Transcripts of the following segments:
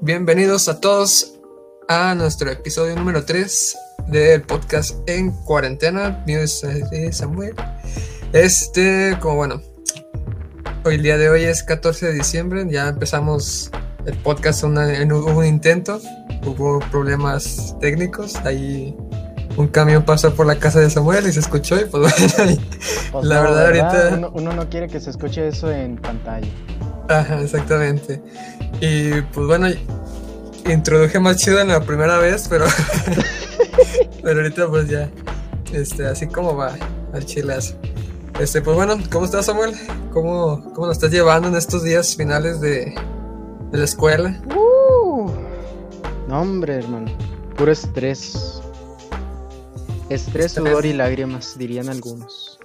Bienvenidos a todos a nuestro episodio número 3 del podcast En Cuarentena. Mío es Samuel. Este, como bueno, hoy el día de hoy es 14 de diciembre, ya empezamos el podcast en un intento, hubo problemas técnicos, ahí un camión pasó por la casa de Samuel y se escuchó y pues bueno, pues la verdad, ahorita... Uno, no quiere que se escuche eso en pantalla. Ajá, exactamente. Y pues bueno, introduje más chido en la primera vez, pero... pero ahorita pues ya, este, así como va al chilazo. Este, pues bueno, ¿cómo estás Samuel? ¿Cómo, cómo lo estás llevando en estos días finales de, de la escuela? Uh, no hombre, hermano, puro estrés. Estrés, sudor y lágrimas, dirían algunos.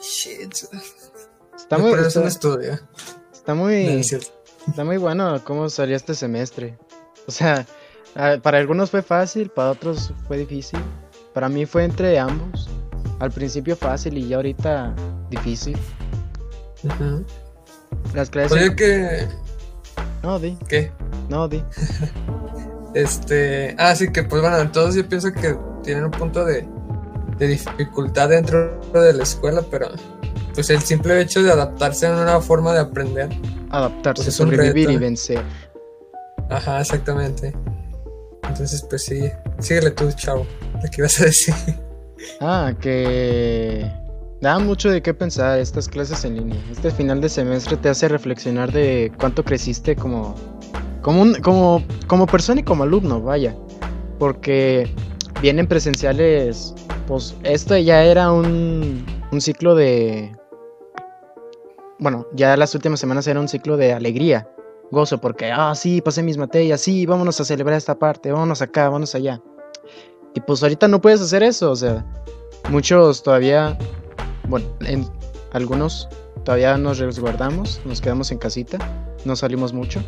Shit. Está muy, está, estudio. Está muy, está muy bueno cómo salió este semestre. O sea, para algunos fue fácil, para otros fue difícil. Para mí fue entre ambos. Al principio fácil y ya ahorita difícil. Las clases. Oye que. No, di. ¿Qué? No, di. este. Ah, sí, que pues bueno, entonces yo pienso que tienen un punto de, dificultad dentro de la escuela, pero pues el simple hecho de adaptarse a una nueva forma de aprender. Adaptarse, pues, sobrevivir y vencer. Ajá, exactamente. Entonces, pues sí, síguele tú, chavo. ¿Qué ibas a decir? Ah, que da mucho de qué pensar estas clases en línea. Este final de semestre te hace reflexionar de cuánto creciste como como como como persona y como alumno, vaya. Porque vienen presenciales, pues esto ya era un, un ciclo de... Bueno, ya las últimas semanas era un ciclo de alegría, gozo, porque, ah, sí, pasé mis materias, sí, vámonos a celebrar esta parte, vámonos acá, vámonos allá. Y pues ahorita no puedes hacer eso, o sea, muchos todavía, bueno, en algunos todavía nos resguardamos, nos quedamos en casita, no salimos mucho.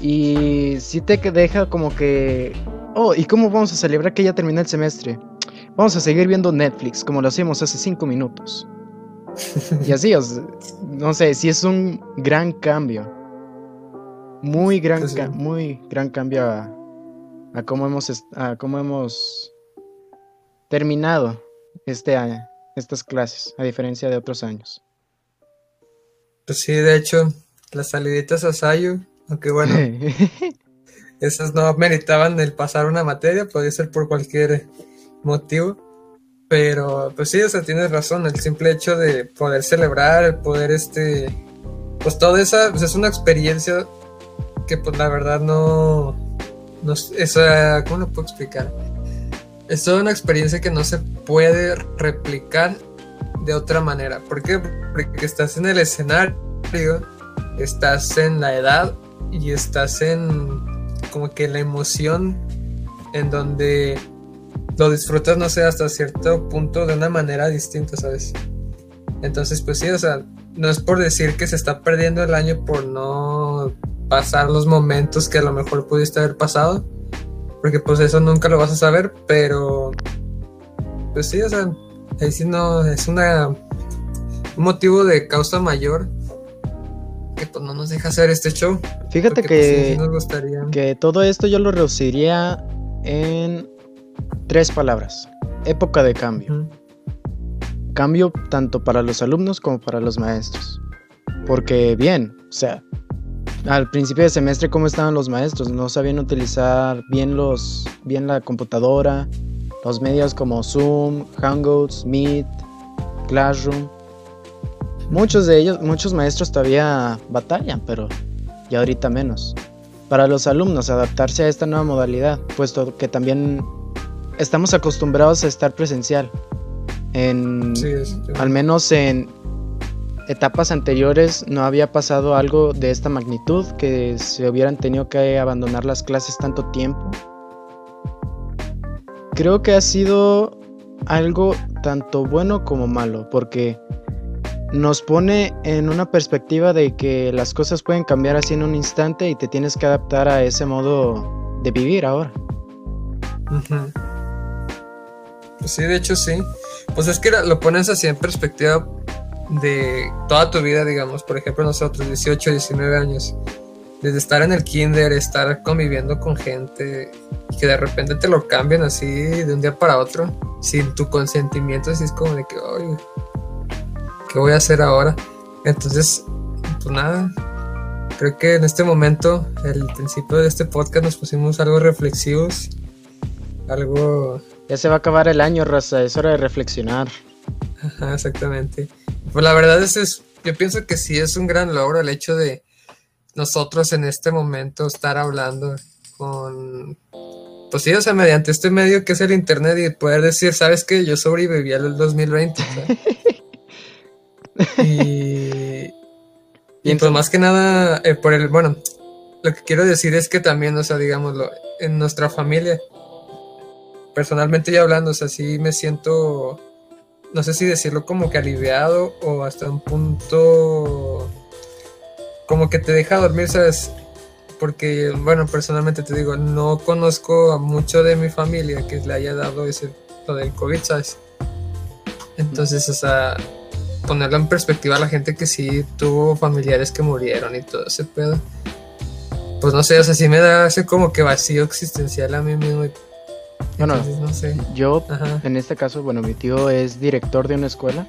Y sí te deja como que Oh, ¿y cómo vamos a celebrar que ya terminó el semestre? Vamos a seguir viendo Netflix como lo hacíamos hace cinco minutos. y así, no sé, sí es un gran cambio. Muy gran, muy gran cambio a, cómo hemos, a cómo hemos terminado este año, estas clases, a diferencia de otros años. Pues sí, de hecho, las saliditas a Sayu, aunque bueno, esas no meritaban el pasar una materia, podía ser por cualquier motivo. Pero pues sí, o sea, tienes razón, el simple hecho de poder celebrar, el poder este, pues toda esa, pues es una experiencia que pues la verdad no, no esa, ¿cómo lo puedo explicar? Es toda una experiencia que no se puede replicar de otra manera. ¿Por qué? Porque estás en el escenario, estás en la edad y estás en como que la emoción en donde lo disfrutas, no sé, hasta cierto punto de una manera distinta, ¿sabes? Entonces, pues sí, o sea, no es por decir que se está perdiendo el año por no pasar los momentos que a lo mejor pudiste haber pasado, porque pues eso nunca lo vas a saber, pero pues sí, o sea, ahí sí no, es una, un motivo de causa mayor que pues no nos deja hacer este show. Fíjate que, pues, que todo esto yo lo reduciría en tres palabras. Época de cambio. Cambio tanto para los alumnos como para los maestros. Porque bien, o sea, al principio de semestre cómo estaban los maestros, no sabían utilizar bien los bien la computadora, los medios como Zoom, Hangouts, Meet, Classroom. Muchos de ellos, muchos maestros todavía batallan, pero ya ahorita menos. Para los alumnos, adaptarse a esta nueva modalidad, puesto que también estamos acostumbrados a estar presencial. En, al menos en etapas anteriores no había pasado algo de esta magnitud, que se hubieran tenido que abandonar las clases tanto tiempo. Creo que ha sido algo tanto bueno como malo, porque nos pone en una perspectiva de que las cosas pueden cambiar así en un instante y te tienes que adaptar a ese modo de vivir ahora. Pues sí, de hecho sí. Pues es que lo pones así en perspectiva de toda tu vida, digamos, por ejemplo nosotros, 18, 19 años. desde estar en el kinder, estar conviviendo con gente y que de repente te lo cambian así de un día para otro, sin tu consentimiento, así es como de que, oye, ¿qué voy a hacer ahora? Entonces, pues nada, creo que en este momento, el principio de este podcast, nos pusimos algo reflexivos, algo... Ya se va a acabar el año, raza, es hora de reflexionar. Ajá, exactamente. Pues la verdad es, es, yo pienso que sí es un gran logro el hecho de nosotros en este momento estar hablando con, pues sí, o sea, mediante este medio que es el Internet y poder decir, sabes que yo sobreviví al 2020. y, y pues más que nada, eh, por el, bueno, lo que quiero decir es que también, o sea, digámoslo, en nuestra familia, personalmente yo hablando, o sea, sí me siento, no sé si decirlo como que aliviado o hasta un punto como que te deja dormir, ¿sabes? Porque, bueno, personalmente te digo, no conozco a mucho de mi familia que le haya dado ese, lo del COVID, ¿sabes? Entonces, o sea, ponerlo en perspectiva a la gente que sí tuvo familiares que murieron y todo ese pedo. Pues no sé, o sea, sí me da ese como que vacío existencial a mí mismo. Bueno, no sé. yo en este caso, bueno, mi tío es director de una escuela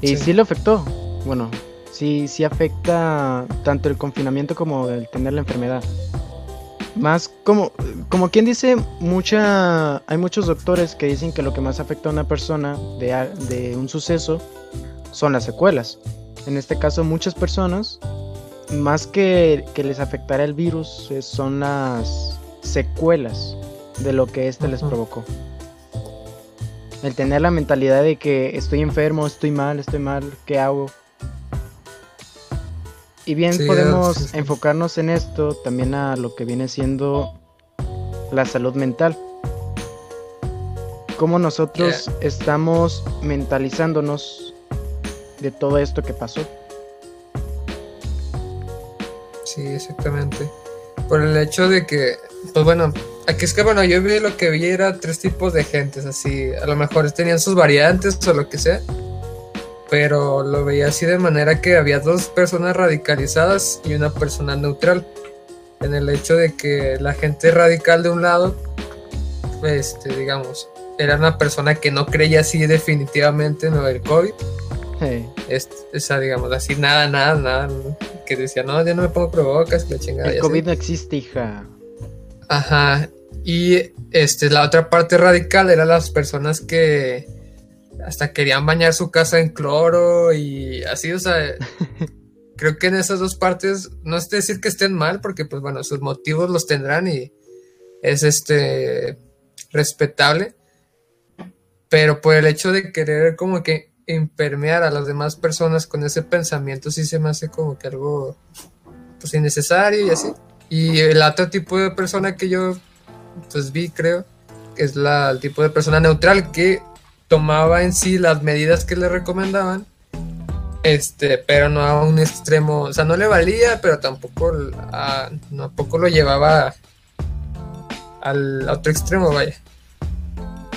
y sí, sí le afectó. Bueno, sí, sí afecta tanto el confinamiento como el tener la enfermedad. Más como, como quien dice, mucha, hay muchos doctores que dicen que lo que más afecta a una persona de, de un suceso son las secuelas. En este caso, muchas personas, más que, que les afectará el virus, son las secuelas de lo que éste les provocó. El tener la mentalidad de que estoy enfermo, estoy mal, estoy mal, ¿qué hago? Y bien podemos enfocarnos en esto también a lo que viene siendo la salud mental. Cómo nosotros estamos mentalizándonos de todo esto que pasó. Sí, exactamente. Por el hecho de que, pues bueno, aquí es que bueno, yo vi lo que vi era tres tipos de gentes, así, a lo mejor tenían sus variantes o lo que sea pero lo veía así de manera que había dos personas radicalizadas y una persona neutral. En el hecho de que la gente radical de un lado, este, digamos, era una persona que no creía así definitivamente en lo del COVID. esa, digamos, así nada, nada, nada. Que decía, no, ya no me pongo provocas, la chingada. El COVID no existe, hija. Ajá. Y este, la otra parte radical era las personas que hasta querían bañar su casa en cloro y así, o sea, creo que en esas dos partes, no es decir que estén mal, porque pues bueno, sus motivos los tendrán y es este respetable, pero por el hecho de querer como que impermear a las demás personas con ese pensamiento sí se me hace como que algo pues innecesario y así. Y el otro tipo de persona que yo pues vi, creo, es la, el tipo de persona neutral que tomaba en sí las medidas que le recomendaban, este, pero no a un extremo, o sea, no le valía, pero tampoco, tampoco lo llevaba al otro extremo, vaya.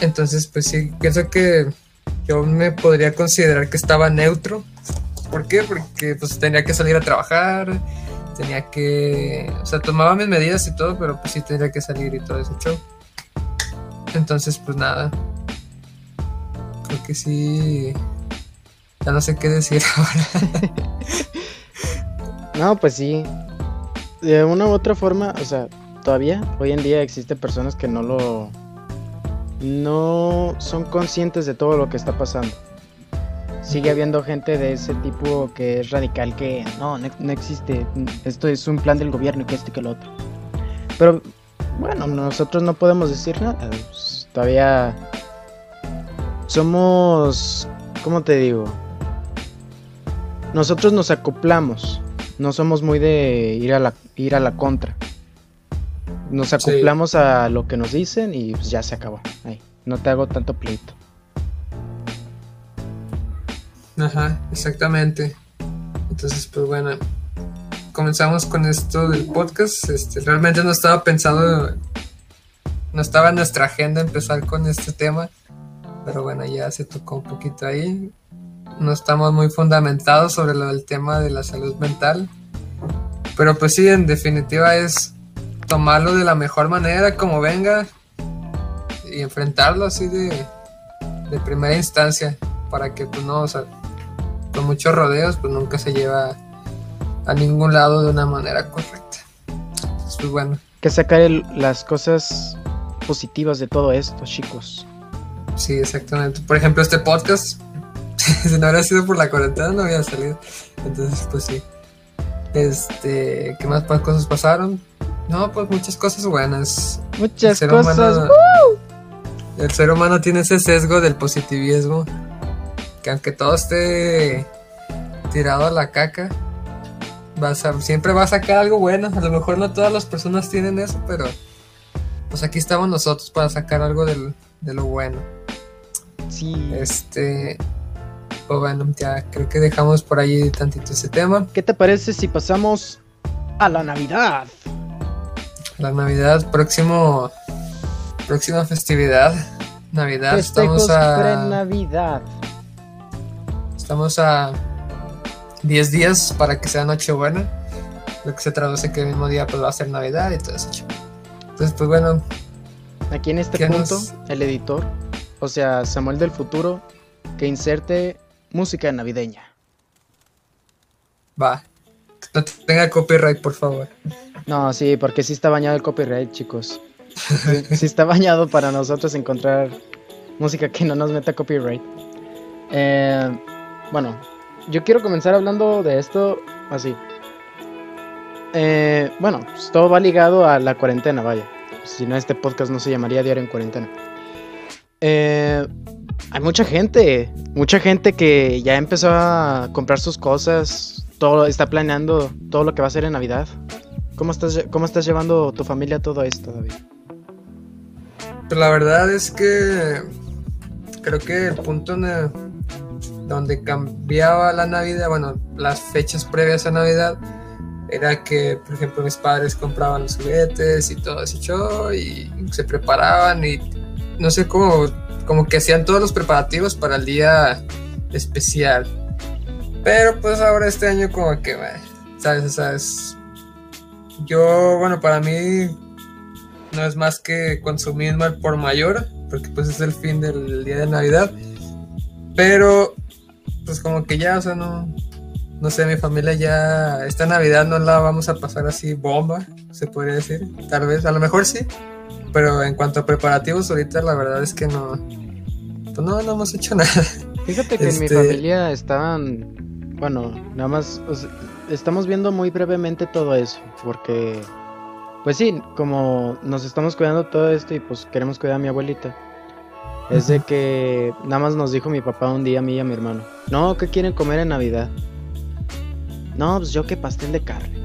Entonces, pues sí, pienso que yo me podría considerar que estaba neutro. ¿Por qué? Porque pues tenía que salir a trabajar, tenía que, o sea, tomaba mis medidas y todo, pero pues sí tenía que salir y todo ese show. Entonces, pues nada, creo que sí. Ya no sé qué decir ahora. no, pues sí. De una u otra forma, o sea, todavía hoy en día existen personas que no lo. no son conscientes de todo lo que está pasando. Sigue habiendo gente de ese tipo que es radical, que no, no, existe. Esto es un plan del gobierno y que esto y que lo otro. Pero bueno, nosotros no podemos decir nada. Pues, todavía somos, ¿cómo te digo? Nosotros nos acoplamos, no somos muy de ir a la, ir a la contra. Nos acoplamos a lo que nos dicen y pues ya se acabó. Ahí, no te hago tanto pleito. Ajá, exactamente. Entonces, pues bueno, comenzamos con esto del podcast. Este, realmente no estaba pensado, no estaba en nuestra agenda empezar con este tema pero bueno, ya se tocó un poquito ahí. No estamos muy fundamentados sobre lo del tema de la salud mental, Pero pues sí, en definitiva es tomarlo de la mejor manera, como venga, y enfrentarlo así de, de primera instancia, para que pues no, o sea, muchos rodeos, pues nunca se lleva a ningún lado de una manera correcta. Pues bueno. Que sacar las cosas positivas de todo esto, chicos. Sí, exactamente. Por ejemplo, este podcast, si no hubiera sido por la cuarentena, no había salido. Entonces, pues sí. Este, ¿qué más cosas pasaron? No, pues muchas cosas buenas. Muchas cosas. el ser humano tiene ese sesgo del positivismo. Que aunque todo esté tirado a la caca, siempre va a sacar algo bueno. A lo mejor no todas las personas tienen eso, pero pues aquí estamos nosotros para sacar algo de lo bueno. Sí. Este. Pues bueno, ya creo que dejamos por ahí tantito ese tema. ¿Qué te parece si pasamos a la Navidad? La Navidad, próximo. Próxima festividad. Navidad. estamos a. Navidad. Estamos a 10 días para que sea Nochebuena. Lo que se traduce que el mismo día pues, va a ser Navidad y todo eso. Entonces, pues bueno. Aquí en este punto, el editor, o sea, Samuel del futuro, que inserte música navideña. Va. No tenga copyright, por favor. No, sí, porque sí está bañado el copyright, chicos. sí está bañado para nosotros encontrar música que no nos meta copyright. Eh, bueno, yo quiero comenzar hablando de esto así. Eh, bueno, pues, todo va ligado a la cuarentena, vaya. Si no, este podcast no se llamaría Diario en Cuarentena. Eh, hay mucha gente, mucha gente que ya empezó a comprar sus cosas, todo está planeando todo lo que va a hacer en Navidad. ¿Cómo estás, cómo estás llevando tu familia todo esto, David? Pues la verdad es que creo que el punto donde cambiaba la Navidad, bueno, las fechas previas a Navidad, era que, por ejemplo, mis padres compraban los juguetes y todo ese show y se preparaban y no sé cómo, como que hacían todos los preparativos para el día especial. Pero pues ahora este año como que, ¿sabes? ¿sabes? Yo, bueno, para mí no es más que consumir mal por mayor, porque pues es el fin del día de Navidad. Pero pues como que ya, o sea, no, no sé, mi familia ya, esta Navidad no la vamos a pasar así bomba, se podría decir, tal vez, a lo mejor sí, pero en cuanto a preparativos ahorita la verdad es que no, pues no, no hemos hecho nada. Fíjate que en mi este familia estaban, bueno, nada más, estamos viendo muy brevemente todo eso, porque, pues sí, como nos estamos cuidando todo esto y pues queremos cuidar a mi abuelita es de que nada más nos dijo mi papá un día a mí y a mi hermano. No, ¿qué quieren comer en Navidad? No, pues yo que pastel de carne.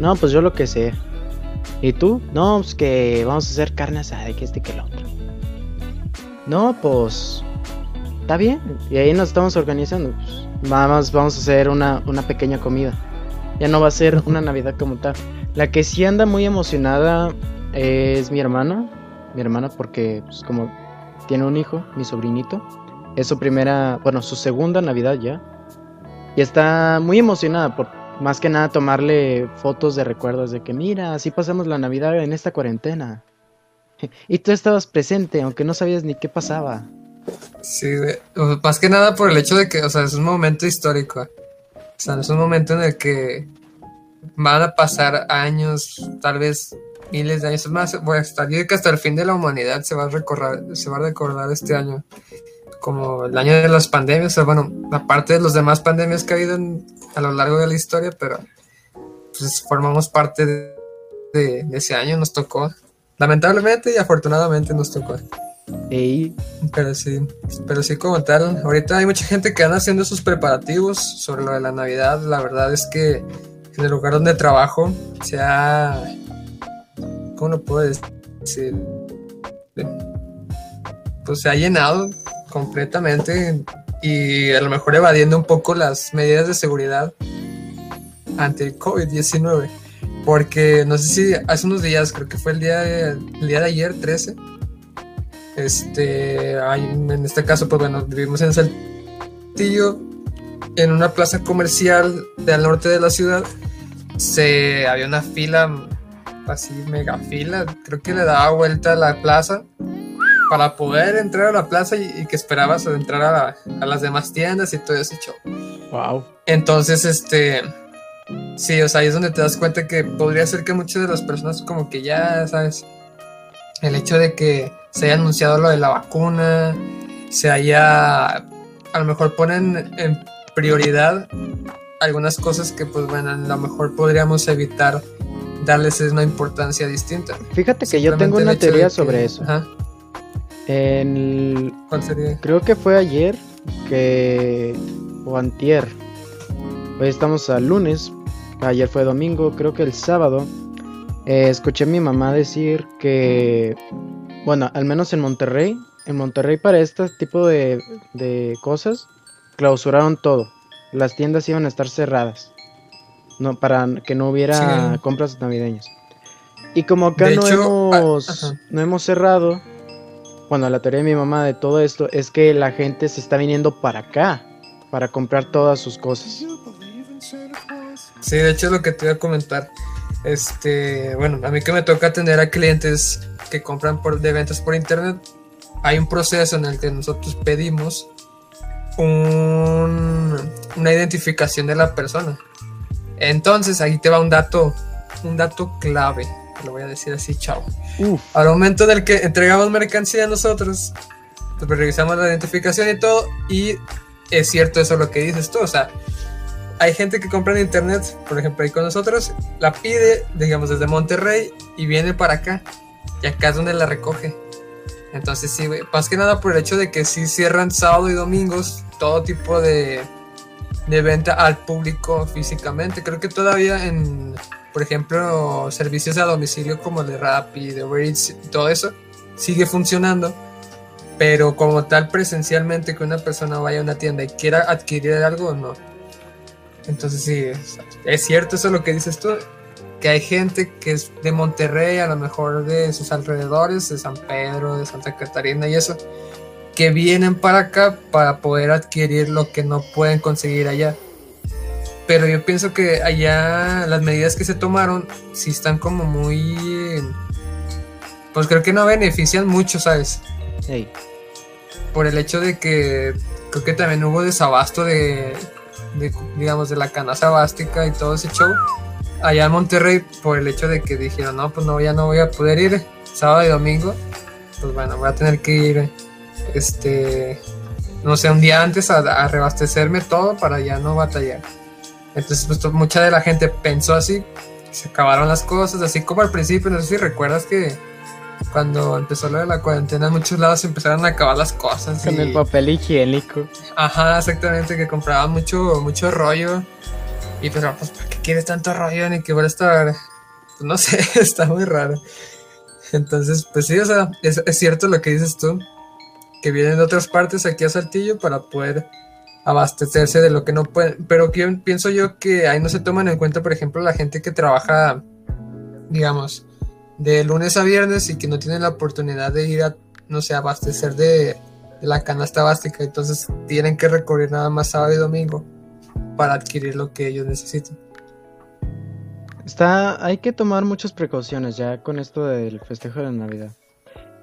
No, pues yo lo que sé. ¿Y tú? No, pues que vamos a hacer carne asada, que este que el otro. No, pues está bien. Y ahí nos estamos organizando. Pues, vamos, vamos a hacer una, una pequeña comida. Ya no va a ser una Navidad como tal. La que sí anda muy emocionada es mi hermana. Mi hermana porque pues, como tiene un hijo, mi sobrinito. Es su primera, bueno, su segunda Navidad ya. Y está muy emocionada por más que nada tomarle fotos de recuerdos de que mira, así pasamos la Navidad en esta cuarentena. Y tú estabas presente, aunque no sabías ni qué pasaba. Sí, más que nada por el hecho de que, o sea, es un momento histórico. O sea, es un momento en el que van a pasar años, tal vez miles de años más, voy a estar, yo que hasta el fin de la humanidad se va a recordar, se va a recordar este año como el año de las pandemias, o bueno, aparte de los demás pandemias que ha habido a lo largo de la historia, pero pues formamos parte de, ese año, nos tocó, lamentablemente y afortunadamente nos tocó. Pero sí, pero sí como tal, ahorita hay mucha gente que anda haciendo sus preparativos sobre lo de la Navidad, la verdad es que en el lugar donde trabajo se ha ¿cómo lo puedo decir? Pues se ha llenado completamente y a lo mejor evadiendo un poco las medidas de seguridad ante el COVID-19. Porque no sé si hace unos días, creo que fue el día de, el día de ayer, 13. Este, en este caso, pues bueno, vivimos en Saltillo, en una plaza comercial del norte de la ciudad se había una fila, así mega fila, creo que le daba vuelta a la plaza para poder entrar a la plaza y, que esperabas entrar a, a, las demás tiendas y todo ese show. Wow. Entonces, este, sí, o sea, ahí es donde te das cuenta que podría ser que muchas de las personas como que ya, ¿sabes? El hecho de que se haya anunciado lo de la vacuna, se haya, a lo mejor ponen en prioridad algunas cosas que pues bueno, a lo mejor podríamos evitar darles una importancia distinta. Fíjate que yo tengo una teoría sobre eso. ¿Cuál sería? Creo que fue ayer que o antier. Hoy estamos al lunes. Ayer fue domingo, creo que el sábado. Eh, escuché a mi mamá decir que, bueno, al menos en Monterrey, en Monterrey para este tipo de, de cosas, clausuraron todo. Las tiendas iban a estar cerradas. No, para que no hubiera compras navideñas. Y como acá no, hemos, ah, no hemos cerrado, bueno, la teoría de mi mamá de todo esto es que la gente se está viniendo para acá para comprar todas sus cosas. Sí, de hecho es lo que te iba a comentar. Este, bueno, a mí que me toca atender a clientes que compran por, de ventas por internet, hay un proceso en el que nosotros pedimos un, una identificación de la persona. Entonces, ahí te va un dato, un dato clave lo voy a decir así, chao. Al momento del que entregamos mercancía a nosotros, pues revisamos la identificación y todo, y es cierto eso lo que dices tú, o sea, hay gente que compra en internet, por ejemplo, ahí con nosotros, la pide, digamos, desde Monterrey y viene para acá, y acá es donde la recoge. Entonces, sí, más que nada por el hecho de que sí cierran sábado y domingos todo tipo de, de venta al público físicamente. Creo que todavía en por ejemplo, servicios a domicilio como de Rappi, de Uber Eats, todo eso sigue funcionando, pero como tal presencialmente que una persona vaya a una tienda y quiera adquirir algo, no. Entonces sí, es, cierto eso lo que dices tú, que hay gente que es de Monterrey, a lo mejor de sus alrededores, de San Pedro, de Santa Catarina y eso, que vienen para acá para poder adquirir lo que no pueden conseguir allá. Pero yo pienso que allá las medidas que se tomaron sí están como muy... Pues creo que no benefician mucho, ¿sabes? Sí. Por el hecho de que creo que también hubo desabasto de, digamos, de la canasta bástica y todo ese show. Allá en Monterrey, por el hecho de que dijeron, no, pues no, ya no voy a poder ir sábado y domingo. Pues bueno, voy a tener que ir, este, no sé, un día antes a, a reabastecerme todo para ya no batallar. Entonces, pues mucha de la gente pensó así, se acabaron las cosas, así como al principio, no sé si recuerdas que cuando empezó lo de la cuarentena en muchos lados empezaron a acabar las cosas. Con el papel higiénico. Ajá, exactamente, que compraban mucho, mucho rollo. Y pero, pues, ¿para qué quieres tanto rollo? Ni que va a estar, pues, no sé, está muy raro. Entonces, pues sí, o sea, es, es cierto lo que dices tú, que vienen de otras partes aquí a Saltillo para poder abastecerse de lo que no pueden. Pero pienso yo que ahí no se toman en cuenta, por ejemplo, la gente que trabaja, digamos, de lunes a viernes y que no tienen la oportunidad de ir a, no sé, abastecer de, la canasta básica. Entonces tienen que recurrir nada más sábado y domingo para adquirir lo que ellos necesitan. Está, hay que tomar muchas precauciones ya con esto del festejo de Navidad.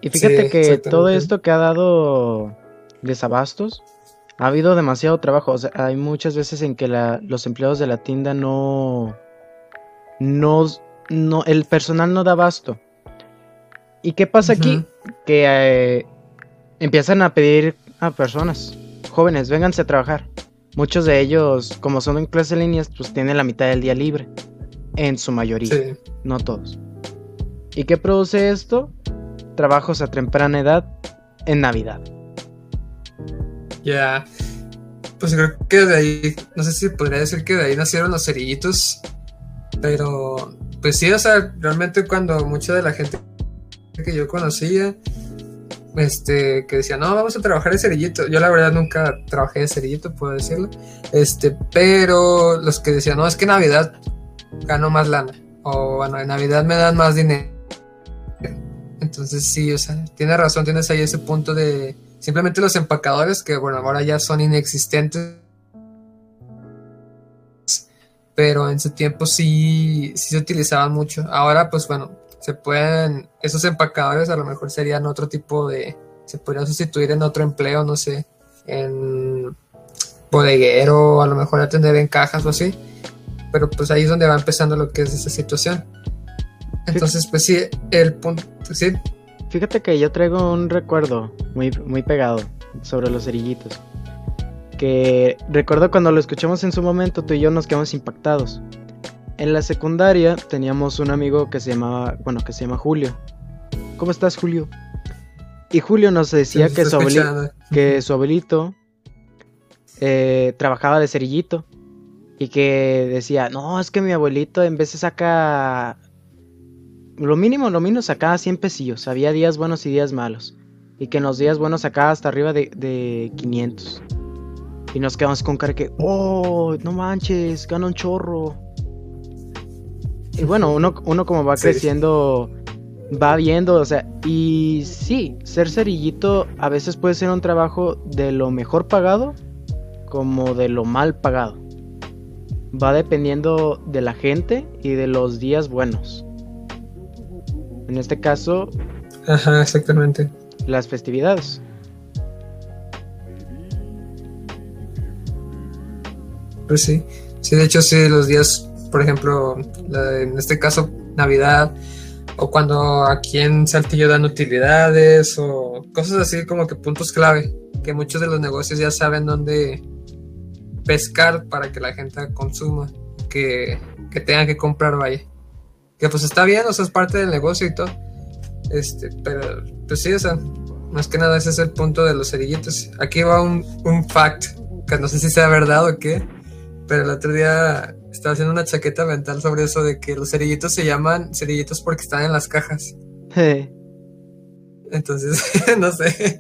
Y fíjate que todo esto que ha dado desabastos, ha habido demasiado trabajo. hay muchas veces en que los empleados de la tienda no, no, no, el personal no da abasto. ¿Y qué pasa aquí? Que eh, empiezan a pedir a personas, jóvenes, vénganse a trabajar. Muchos de ellos, como son en clase líneas, pues tienen la mitad del día libre. En su mayoría, no todos. ¿Y qué produce esto? Trabajos a temprana edad en Navidad. Ya. Pues creo que de ahí, no sé si podría decir que de ahí nacieron los cerillitos. Pero, pues sí, o sea, realmente cuando mucha de la gente que yo conocía, este, que decía, no, vamos a trabajar de cerillito. Yo la verdad nunca trabajé de cerillito, puedo decirlo. Este, pero los que decían, no, es que Navidad gano más lana. O bueno, en Navidad me dan más dinero. Entonces sí, o sea, tiene razón, tienes ahí ese punto de Simplemente los empacadores, que bueno, ahora ya son inexistentes. pero en su tiempo sí, sí se utilizaban mucho. Ahora, pues bueno, se pueden, esos empacadores a lo mejor serían otro tipo de, se podrían sustituir en otro empleo, no sé, en bodeguero, a lo mejor atender en cajas o así, pero pues ahí es donde va empezando lo que es esa situación. Entonces, pues sí, el punto, sí. Fíjate que yo traigo un recuerdo muy, muy pegado sobre los cerillitos. Que recuerdo cuando lo escuchamos en su momento, tú y yo nos quedamos impactados. En la secundaria teníamos un amigo que se llamaba, bueno, que se llama Julio. ¿Cómo estás, Julio? Y Julio nos decía que su, que su, abuelito eh, trabajaba de cerillito y que decía, no, es que mi abuelito en vez de saca lo mínimo, lo mínimo sacaba 100 pesillos, había días buenos y días malos. Y que en los días buenos sacaba hasta arriba de, de 500. Y nos quedamos con cara que, oh, no manches, gana un chorro. Y bueno, uno, uno como va creciendo, va viendo, o sea, y sí, ser cerillito a veces puede ser un trabajo de lo mejor pagado como de lo mal pagado. Va dependiendo de la gente y de los días buenos. En este caso... Ajá, exactamente. Las festividades. Pues sí. Sí, de hecho, sí, los días por ejemplo, en este caso Navidad, o cuando aquí en Saltillo dan utilidades, o cosas así como que puntos clave, que muchos de los negocios ya saben dónde pescar para que la gente consuma, que, que tengan que comprar, vaya. Que pues está bien, o sea, es parte del negocio y todo. Este, pero pues sí, o sea, más que nada ese es el punto de los cerillitos. Aquí va un, un fact, que no sé si sea verdad o qué, pero el otro día estaba haciendo una chaqueta mental sobre eso de que los cerillitos se llaman cerillitos porque están en las cajas. Entonces, no sé.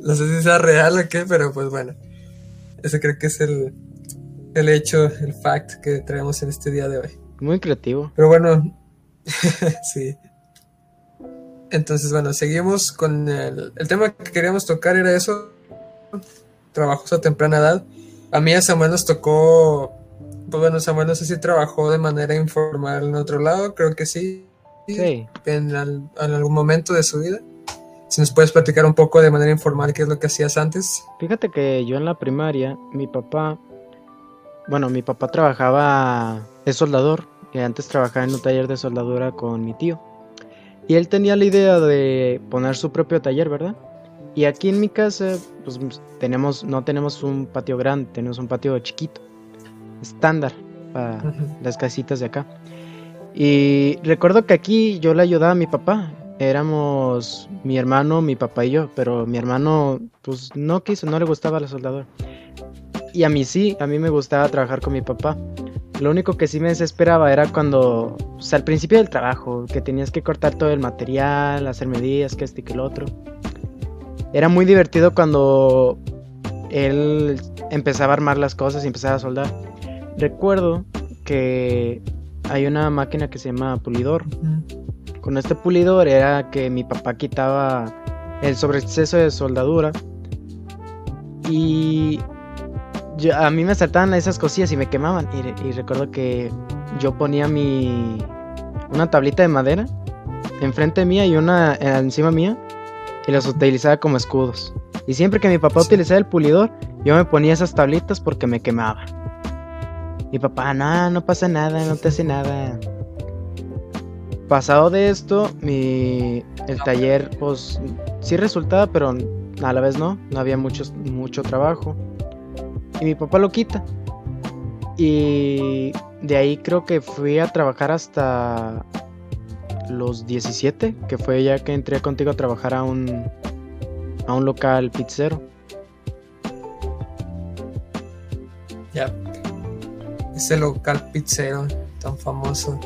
No sé si sea real o qué, pero pues bueno. Ese creo que es el, el hecho, el fact que traemos en este día de hoy. Muy creativo. Pero bueno, sí. Entonces, bueno, seguimos con el, el tema que queríamos tocar, era eso. Trabajos a temprana edad. A mí a Samuel nos tocó pues bueno, Samuel no sé si trabajó de manera informal en otro lado, creo que sí. Sí. En, algún momento de su vida. Si nos puedes platicar un poco de manera informal qué es lo que hacías antes. Fíjate que yo en la primaria, mi papá, bueno, mi papá trabajaba, es soldador, y antes trabajaba en un taller de soldadura con mi tío. Y él tenía la idea de poner su propio taller, ¿verdad? Y aquí en mi casa, pues tenemos, no tenemos un patio grande, tenemos un patio chiquito estándar para las casitas de acá. Y recuerdo que aquí yo le ayudaba a mi papá. Éramos mi hermano, mi papá y yo, pero mi hermano pues no quiso, no le gustaba la soldadura. Y a mí sí, a mí me gustaba trabajar con mi papá. Lo único que sí me desesperaba era cuando, pues, al principio del trabajo, que tenías que cortar todo el material, hacer medidas, que este y que el otro. Era muy divertido cuando él empezaba a armar las cosas y empezaba a soldar. Recuerdo que hay una máquina que se llama pulidor. Con este pulidor era que mi papá quitaba el sobreexceso de soldadura. Y a mí me saltaban esas cosillas y me quemaban. Y, recuerdo que yo ponía mi. una tablita de madera enfrente mía y una encima mía. Y las utilizaba como escudos. Y siempre que mi papá utilizaba el pulidor, yo me ponía esas tablitas porque me quemaban. Mi papá, no, no pasa nada, no te hace nada. Pasado de esto, mi el taller, pues sí resultaba, pero a la vez no, no había mucho, mucho trabajo. Y mi papá lo quita. Y de ahí creo que fui a trabajar hasta los 17, que fue ya que entré contigo a trabajar a un, a un local pizzero. Ya ese local pizzero tan famoso.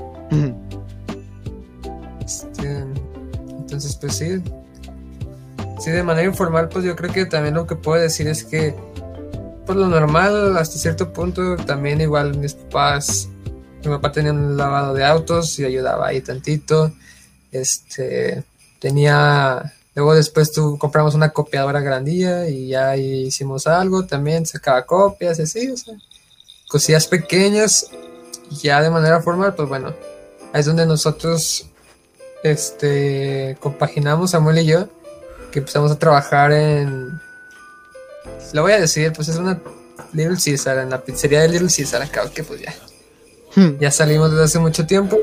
Este, entonces, pues sí. Sí, de manera informal, pues yo creo que también lo que puedo decir es que, por lo normal, hasta cierto punto, también igual mis papás, mi papá tenía un lavado de autos y ayudaba ahí tantito. Este, tenía, luego después tú compramos una copiadora grandilla y ya hicimos algo también, sacaba copias y así, o sea cosillas pequeñas ya de manera formal, pues bueno, es donde nosotros este, compaginamos Samuel y yo, que empezamos a trabajar en... Lo voy a decir, pues es una Little Caesar, en la pizzería de Little Caesar, acá, que pues ya. Hmm. Ya salimos desde hace mucho tiempo.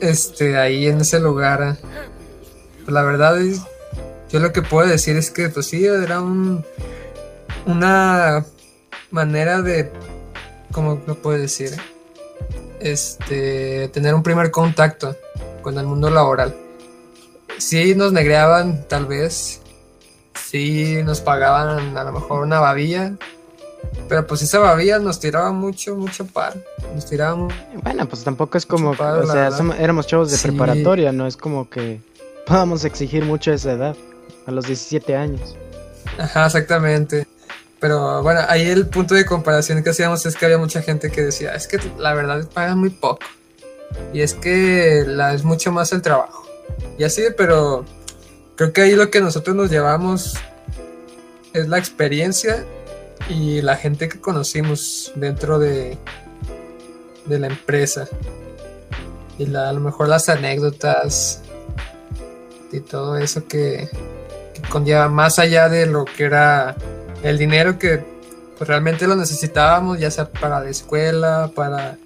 Este, ahí en ese lugar. Pues la verdad es, yo lo que puedo decir es que pues sí, era un una manera de ¿cómo lo puedo decir? Este, tener un primer contacto con el mundo laboral. Sí nos negreaban, tal vez. Sí nos pagaban a lo mejor una babilla. Pero pues esa babilla nos tiraba mucho, mucho par. Nos tiraba Bueno, pues tampoco es como... o sea, éramos chavos de preparatoria, no es como que podamos exigir mucho esa edad. A los 17 años. Ajá, exactamente. Pero bueno, ahí el punto de comparación que hacíamos es que había mucha gente que decía, es que la verdad pagan muy poco. Y es que la, es mucho más el trabajo. Y así, pero creo que ahí lo que nosotros nos llevamos es la experiencia y la gente que conocimos dentro de, de la empresa. Y la, a lo mejor las anécdotas y todo eso que, que conlleva más allá de lo que era el dinero que pues, realmente lo necesitábamos, ya sea para la escuela, para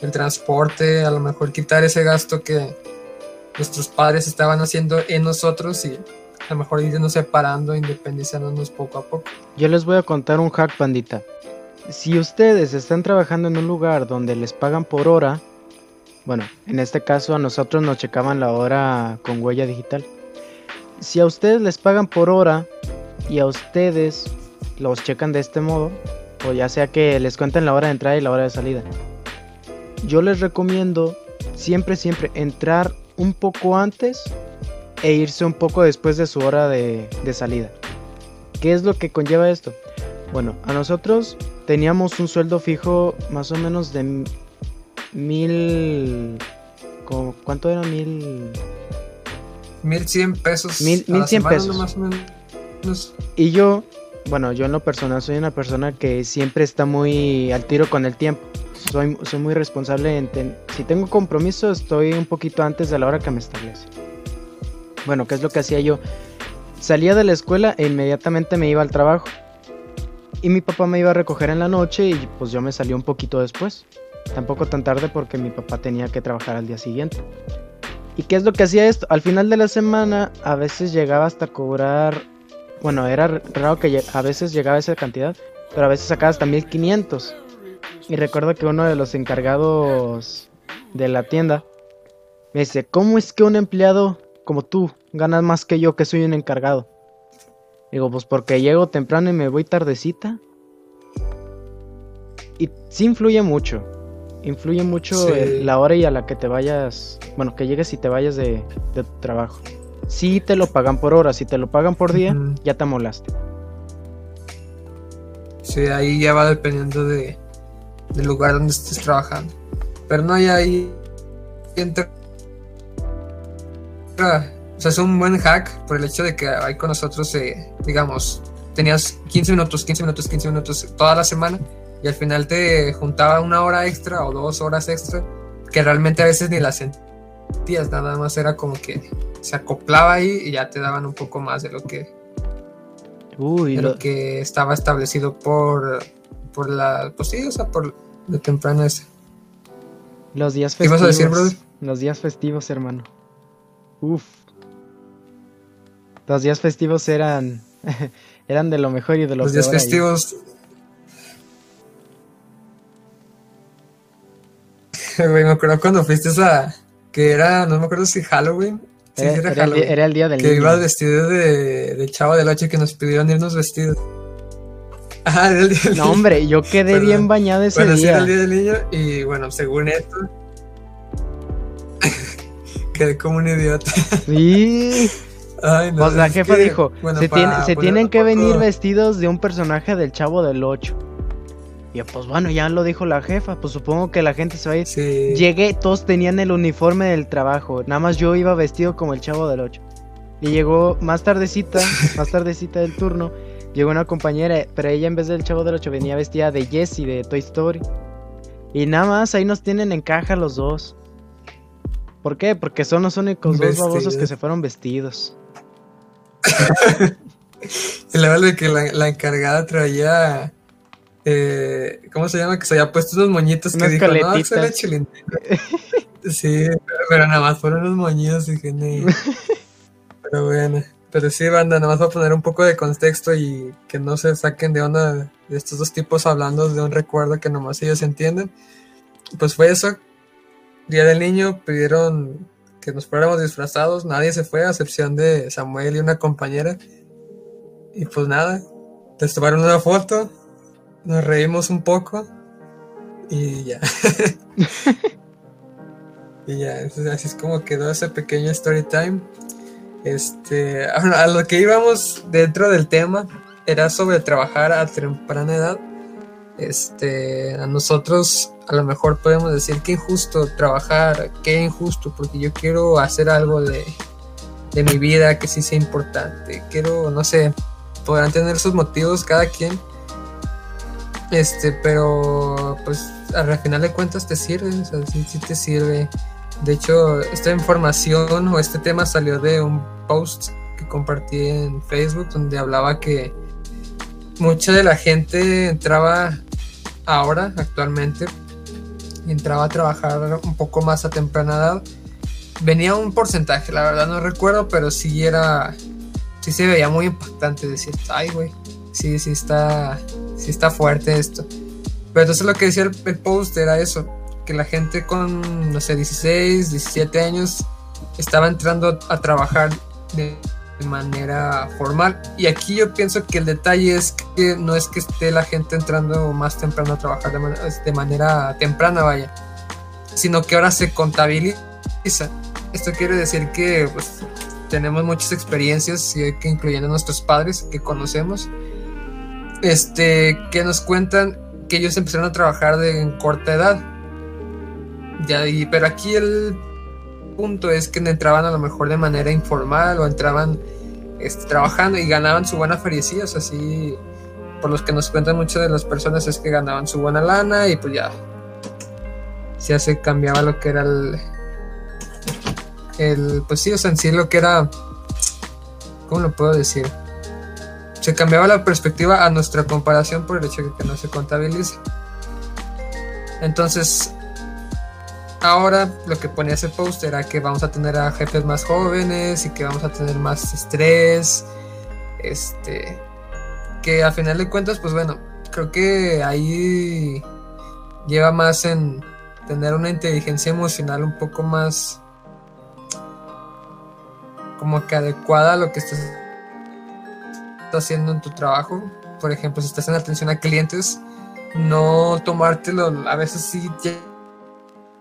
el transporte, a lo mejor quitar ese gasto que nuestros padres estaban haciendo en nosotros y a lo mejor irnos separando, independizándonos poco a poco. Yo les voy a contar un hack, pandita. Si ustedes están trabajando en un lugar donde les pagan por hora, bueno, en este caso a nosotros nos checaban la hora con huella digital. Si a ustedes les pagan por hora y a ustedes los checan de este modo, o ya sea que les cuenten la hora de entrada y la hora de salida. Yo les recomiendo siempre, siempre entrar un poco antes e irse un poco después de su hora de, salida. ¿Qué es lo que conlleva esto? Bueno, a nosotros teníamos un sueldo fijo más o menos de mil... ¿Cuánto era? Mil... Mil cien pesos. Mil, cien pesos. Más o menos. Y yo bueno, yo en lo personal soy una persona que siempre está muy al tiro con el tiempo. Soy, soy muy responsable en... si tengo compromiso, estoy un poquito antes de la hora que me establece. Bueno, ¿qué es lo que hacía yo? Salía de la escuela e inmediatamente me iba al trabajo. Y mi papá me iba a recoger en la noche y pues yo me salí un poquito después. Tampoco tan tarde porque mi papá tenía que trabajar al día siguiente. ¿Y qué es lo que hacía esto? Al final de la semana a veces llegaba hasta cobrar bueno, era raro que a veces llegaba esa cantidad, pero a veces sacaba hasta 1500. Y recuerdo que uno de los encargados de la tienda me dice, ¿cómo es que un empleado como tú ganas más que yo que soy un encargado? Digo, pues porque llego temprano y me voy tardecita. Y sí influye mucho. Influye mucho la hora y a la que te vayas. Bueno, que llegues y te vayas de, de tu trabajo. Si te lo pagan por hora, si te lo pagan por día, ya te molaste. Sí, ahí ya va dependiendo de, del lugar donde estés trabajando. Pero no hay ahí entra. O sea, es un buen hack por el hecho de que ahí con nosotros, eh, digamos, tenías 15 minutos, 15 minutos, 15 minutos toda la semana y al final te juntaba una hora extra o dos horas extra que realmente a veces ni la sentías, nada más era como que se acoplaba ahí y ya te daban un poco más de lo que lo... que estaba establecido por por la pues sí, o sea, por de temprano ese. Los días festivos. ¿Qué vas a decir, brother? Los días festivos, hermano. Uf. Los días festivos eran eran de lo mejor y de lo Los días festivos me acuerdo cuando fuiste a que era, no me acuerdo si Halloween era, el, día del que iba vestido de, de chavo del 8 que nos pidieron irnos vestidos. Ah, era el día del No, hombre, yo quedé bien bañado ese bueno, día. Sí, era el día del niño y bueno, según esto, quedé como un idiota. Sí. Ay, no, pues la jefa dijo, se, se tienen que venir vestidos de un personaje del chavo del 8 pues bueno, ya lo dijo la jefa, pues supongo que la gente se va a ir. Llegué, todos tenían el uniforme del trabajo, nada más yo iba vestido como el chavo del 8. Y llegó más tardecita, más tardecita del turno, llegó una compañera, pero ella en vez del chavo del 8 venía vestida de Jessie de Toy Story. Y nada más ahí nos tienen en caja los dos. ¿Por qué? Porque son los únicos dos babosos que se fueron vestidos. y la verdad que la, encargada traía. Eh, ¿Cómo se llama? Que se había puesto unos moñitos que dijo, no, Sí, pero nada más fueron unos moñitos, dije, Pero bueno. Pero sí, banda, nada más para poner un poco de contexto y que no se saquen de onda de estos dos tipos hablando de un recuerdo que nomás ellos entienden. Pues fue eso. Día del niño, pidieron que nos fuéramos disfrazados. Nadie se fue, a excepción de Samuel y una compañera. Y pues nada, les tomaron una foto, nos reímos un poco y ya. y ya, así es como quedó ese pequeño story time. Este, a lo que íbamos dentro del tema era sobre trabajar a temprana edad. Este, a nosotros a lo mejor podemos decir que injusto trabajar, qué injusto, porque yo quiero hacer algo de, de mi vida que sí sea importante. Quiero, no sé, podrán tener sus motivos cada quien. Este, pero pues al final de cuentas te sirve, o sea, sí, sí te sirve de hecho, esta información o este tema salió de un post que compartí en Facebook donde hablaba que mucha de la gente entraba ahora, actualmente, entraba a trabajar un poco más a temprana edad. Venía un porcentaje, la verdad no recuerdo, pero sí era, sí se veía muy impactante decir, ay, güey, sí, sí está, sí está fuerte esto. Pero entonces lo que decía el post era eso, que la gente con, no sé, 16, 17 años estaba entrando a trabajar de, manera formal. Y aquí yo pienso que el detalle es que no es que esté la gente entrando más temprano a trabajar de, manera temprana, vaya, sino que ahora se contabiliza. Esto quiere decir que pues, tenemos muchas experiencias, incluyendo a nuestros padres que conocemos, este, que nos cuentan que ellos empezaron a trabajar de en corta edad ya, y, pero aquí el punto es que entraban a lo mejor de manera informal o entraban este, trabajando y ganaban su buena feriecilla, o sea, así por los que nos cuentan muchas de las personas es que ganaban su buena lana y pues ya ya se cambiaba lo que era el, el pues sí, o sea, en sí lo que era ¿cómo lo puedo decir? Se cambiaba la perspectiva a nuestra comparación por el hecho de que no se contabiliza. Entonces, ahora lo que ponía ese post era que vamos a tener a jefes más jóvenes y que vamos a tener más estrés. Este. Que a final de cuentas, pues bueno, creo que ahí lleva más en tener una inteligencia emocional un poco más como que adecuada a lo que estás haciendo en tu trabajo. Por ejemplo, si estás en atención a clientes, no tomártelo, a veces sí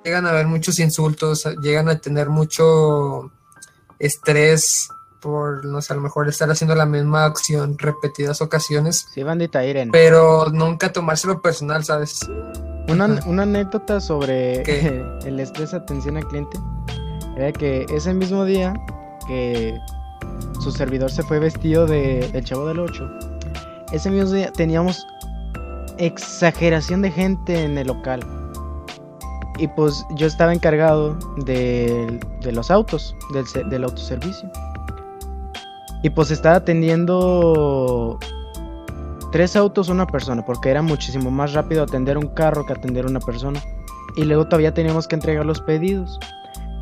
llegan a haber muchos insultos, llegan a tener mucho estrés por, no sé, a lo mejor estar haciendo la misma acción repetidas ocasiones. Sí, bandita Irene. Pero nunca tomárselo personal, ¿sabes? Una, anécdota sobre el estrés atención al cliente era que ese mismo día que su servidor se fue vestido de El Chavo del 8, ese mismo día teníamos exageración de gente en el local y pues yo estaba encargado de, los autos, del, autoservicio. Y pues estaba atendiendo tres autos una persona, porque era muchísimo más rápido atender un carro que atender una persona. Y luego todavía teníamos que entregar los pedidos.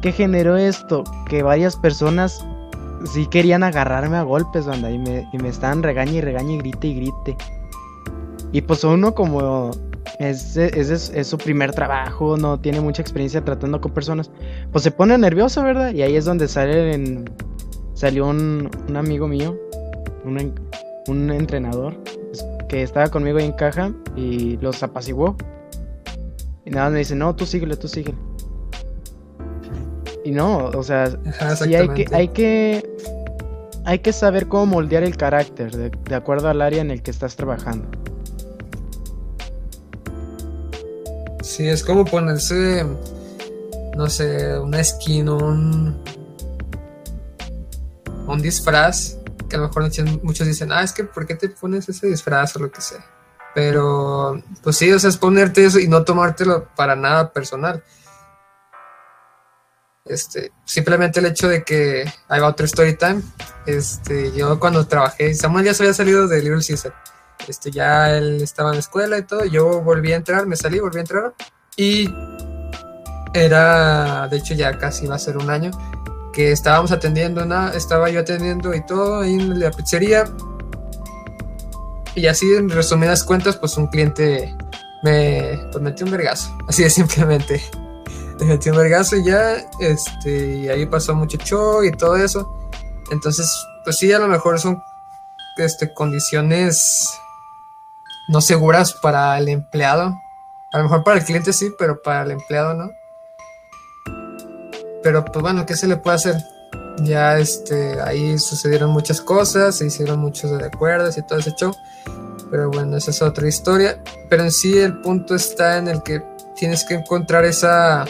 ¿Qué generó esto? Que varias personas sí querían agarrarme a golpes, banda, y me, y me estaban regañe y regañe y grite y grite. Y pues uno como es, es, su primer trabajo, no tiene mucha experiencia tratando con personas, pues se pone nervioso, ¿verdad? Y ahí es donde sale salió un, amigo mío, un, un entrenador, que estaba conmigo ahí en caja y los apaciguó. Y nada me dice, no, tú síguele, tú síguele. Y no, o sea, sí hay que, hay que, hay que saber cómo moldear el carácter de acuerdo al área en el que estás trabajando. Sí, es como ponerse, no sé, una skin o un, un disfraz, que a lo mejor muchos dicen, ah, es que ¿por qué te pones ese disfraz o lo que sea? Pero, pues sí, o sea, es ponerte eso y no tomártelo para nada personal. Este, simplemente el hecho de que haga otro story time. Este, yo cuando trabajé, Samuel ya se había salido de Little Caesar. Este, ya él estaba en la escuela y todo. Yo volví a entrar, me salí, volví a entrar. Y era, de hecho, ya casi va a ser un año que estábamos atendiendo, nada, estaba yo atendiendo y todo ahí en la pizzería. Y así, en resumidas cuentas, pues un cliente me pues, metió un vergazo, así de simplemente le metí un vergazo y ya, este, y ahí pasó mucho show y todo eso. Entonces, pues sí, a lo mejor son este, condiciones no seguras para el empleado. A lo mejor para el cliente sí, pero para el empleado no. Pero pues bueno, ¿qué se le puede hacer? Ya este, ahí sucedieron muchas cosas, se hicieron muchos de acuerdos y todo ese show. Pero bueno, esa es otra historia. Pero en sí el punto está en el que tienes que encontrar esa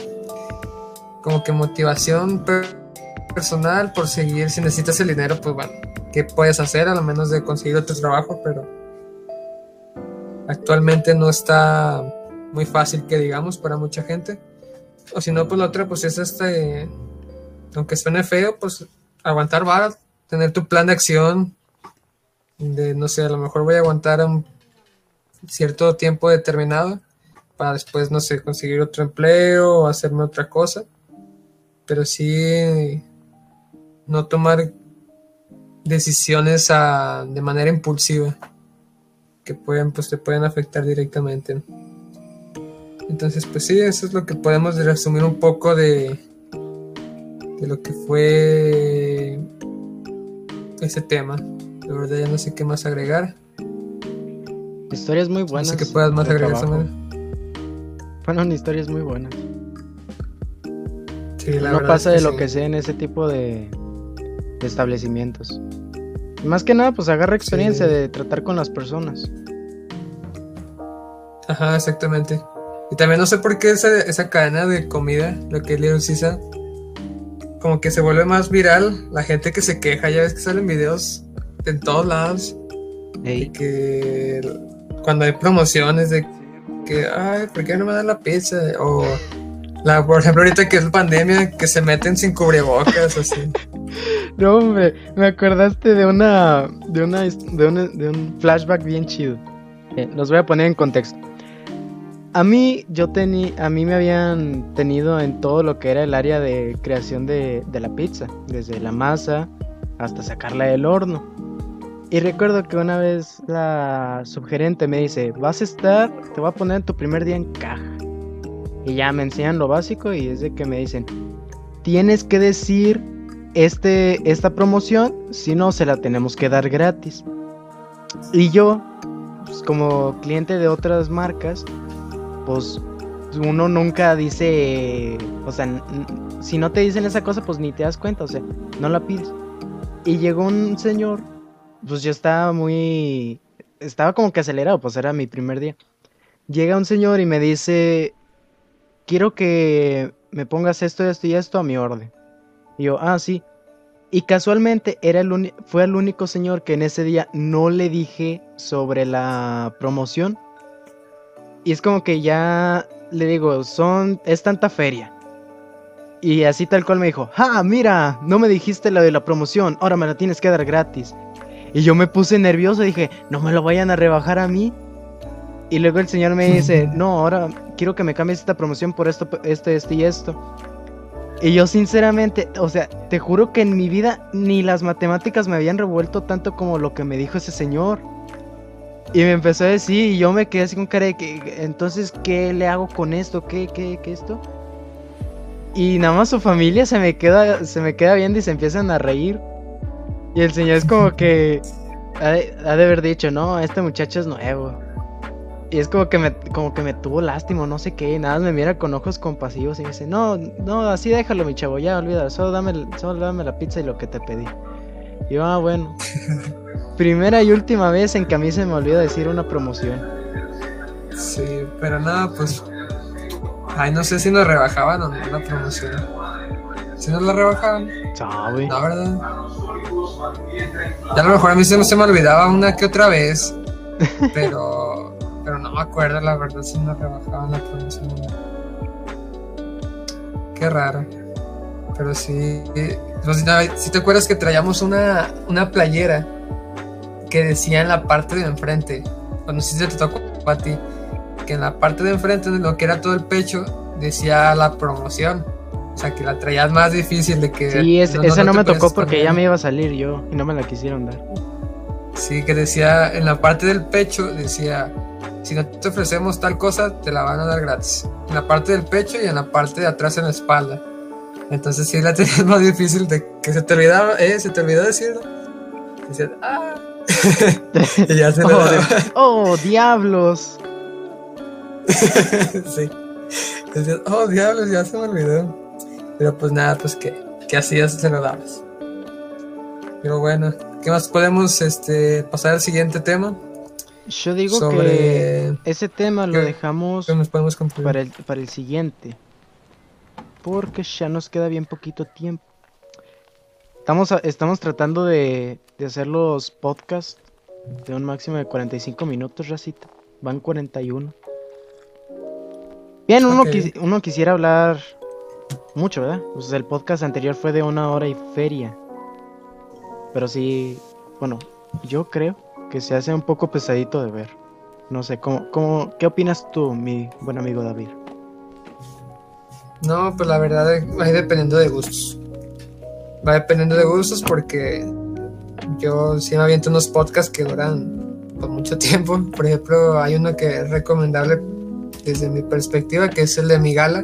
como que motivación personal por seguir. Si necesitas el dinero, pues bueno, ¿qué puedes hacer? A lo menos de conseguir otro trabajo, pero actualmente no está muy fácil que digamos para mucha gente. O si no, pues la otra, pues es este, aunque suene feo, pues aguantar varas, tener tu plan de acción, de no sé, a lo mejor voy a aguantar un cierto tiempo determinado para después, no sé, conseguir otro empleo o hacerme otra cosa pero sí no tomar decisiones de manera impulsiva que pueden pues te pueden afectar directamente. Entonces pues sí eso es lo que podemos resumir un poco de de lo que fue ese tema. De verdad ya no sé qué más agregar. Historias muy buenas no sé qué puedas más agregar fueron historias muy buenas no pasa de lo que sea en ese tipo de, establecimientos. más que nada, pues agarra experiencia de tratar con las personas. Ajá, exactamente. Y también no sé por qué esa, esa cadena de comida, lo que es Little Caesar, como que se vuelve más viral. La gente que se queja, ya ves que salen videos en todos lados. Y que cuando hay promociones de que, ay, ¿por qué no me dan la pizza? O la, por ejemplo, ahorita que es pandemia, que se meten sin cubrebocas, así. No, hombre, me acordaste de una, de una, de, un flashback bien chido. Eh, los voy a poner en contexto. A mí, yo tenía, a mí me habían tenido en todo lo que era el área de creación de, de la pizza, desde la masa hasta sacarla del horno. Y recuerdo que una vez la subgerente me dice, vas a estar, te voy a poner en tu primer día en caja. Y ya me enseñan lo básico y es de que me dicen, tienes que decir este, esta promoción, si no se la tenemos que dar gratis. Y yo, pues, como cliente de otras marcas, pues uno nunca dice, o sea, si no te dicen esa cosa, pues ni te das cuenta, o sea, no la pides. Y llegó un señor, pues yo estaba muy, estaba como que acelerado, pues era mi primer día. Llega un señor y me dice, quiero que me pongas esto, esto y esto a mi orden. Y yo, ah, sí. Y casualmente era el fue el único señor que en ese día no le dije sobre la promoción. Y es como que ya le digo, son, es tanta feria. Y así tal cual me dijo, ¡ah, mira! No me dijiste lo de la promoción, ahora me la tienes que dar gratis. Y yo me puse nervioso, dije, no me lo vayan a rebajar a mí. Y luego el señor me dice, no, ahora quiero que me cambies esta promoción por esto, esto, esto y esto. Y yo sinceramente, o sea, te juro que en mi vida ni las matemáticas me habían revuelto tanto como lo que me dijo ese señor. Y me empezó a decir, y yo me quedé así con cara de que, entonces, ¿qué le hago con esto? ¿Qué, qué, qué esto? Y nada más su familia se me queda, se me queda viendo y se empiezan a reír. Y el señor es como que ha de, ha de haber dicho, no, este muchacho es nuevo. Y es como que me, como que me tuvo lástima, no sé qué, nada más me mira con ojos compasivos y me dice, no, no, así déjalo mi chavo, ya olvida, solo dame, solo dame la pizza y lo que te pedí. Y yo, ah, bueno. Primera y última vez en que a mí se me olvidó decir una promoción. Sí, pero nada, pues. Ay, no sé si nos rebajaban o no la promoción. Si nos la rebajaban. Sabe. La verdad. Ya a lo mejor a mí se, se me olvidaba una que otra vez. Pero me acuerdo la verdad si no rebajaban la promoción. Qué raro. Pero sí, si te acuerdas que traíamos una, una playera que decía en la parte de enfrente, cuando sí se te tocó a ti, que en la parte de enfrente de lo que era todo el pecho decía la promoción. O sea, que la traías más difícil de que... Sí, esa no, me tocó porque ya me iba a salir yo y no me la quisieron dar. Sí, que decía, en la parte del pecho decía, si no te ofrecemos tal cosa, te la van a dar gratis. En la parte del pecho y en la parte de atrás en la espalda. Entonces sí la tenías más difícil de que se te olvidaba, eh, se te olvidó decirlo. Decías, ah. y ya se oh, oh, diablos. sí. Decías, oh, diablos, ya se me olvidó. Pero pues nada, pues que, que así ya se lo dabas. Pero bueno, ¿qué más podemos este, pasar al siguiente tema? Yo digo que ese tema lo dejamos para, el, para el siguiente. Porque ya nos queda bien poquito tiempo. Estamos, estamos tratando de, de hacer los podcasts de un máximo de 45 minutos, Racita. Van 41. Bien, uno, uno quisiera hablar mucho, ¿verdad? Pues el podcast anterior fue de una hora y feria. Pero sí, bueno, yo creo que se hace un poco pesadito de ver. No sé, ¿cómo, cómo, ¿qué opinas tú, mi buen amigo David? No, pues la verdad va dependiendo de gustos. Va dependiendo de gustos porque yo sí me aviento unos podcasts que duran por mucho tiempo. Por ejemplo, hay uno que es recomendable desde mi perspectiva, que es el de mi gala,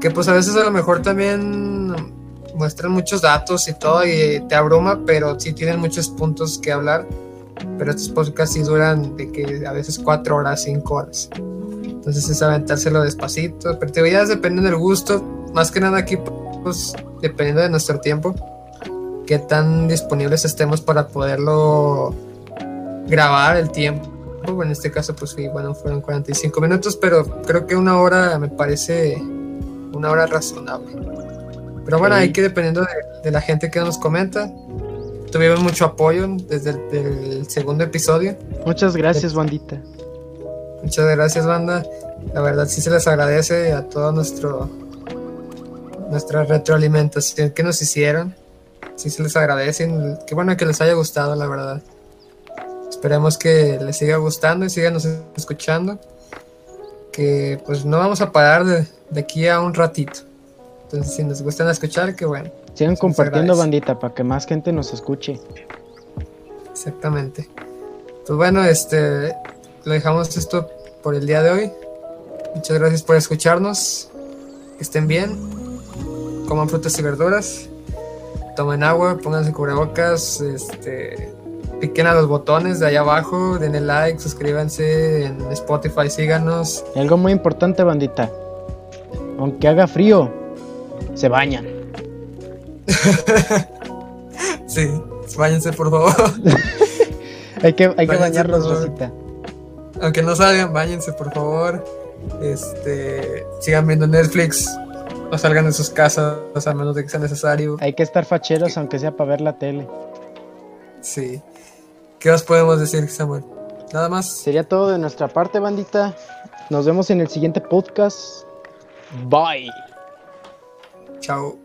que pues a veces a lo mejor también muestran muchos datos y todo y te abruma, pero sí tienen muchos puntos que hablar. Pero estos podcasts sí duran de que a veces cuatro horas, cinco horas. Entonces es aventárselo despacito, pero te voy a depender del gusto, más que nada aquí, pues dependiendo de nuestro tiempo, qué tan disponibles estemos para poderlo grabar el tiempo. En este caso, pues sí, bueno, fueron 45 minutos, pero creo que una hora me parece una hora razonable. Pero bueno, hay que dependiendo de, la gente que nos comenta. Tuvimos mucho apoyo desde el segundo episodio. Muchas gracias, bandita. Muchas gracias, banda. La verdad sí se les agradece a todo nuestro nuestra retroalimentación que nos hicieron. Sí se les agradece. Qué bueno que les haya gustado, la verdad. Esperemos que les siga gustando y sigan escuchando. Que pues no vamos a parar de, aquí a un ratito. Entonces, si nos gustan escuchar, qué bueno. Sigan compartiendo, bandita, para que más gente nos escuche. Exactamente. Pues bueno, este lo dejamos esto por el día de hoy. Muchas gracias por escucharnos. Que estén bien. Coman frutas y verduras. Tomen agua, pónganse cubrebocas, este, piquen a los botones de allá abajo, denle like, suscríbanse en Spotify, síganos. algo muy importante, bandita. Aunque haga frío, se bañan. sí, váyanse por favor. hay que, hay que bañarnos, Rosita aunque no salgan, váyanse por favor. Este, sigan viendo Netflix. No salgan de sus casas a menos de que sea necesario. Hay que estar facheros aunque sea para ver la tele. Sí. ¿Qué más podemos decir, Samuel? Nada más. Sería todo de nuestra parte, bandita. Nos vemos en el siguiente podcast. Bye. Chao.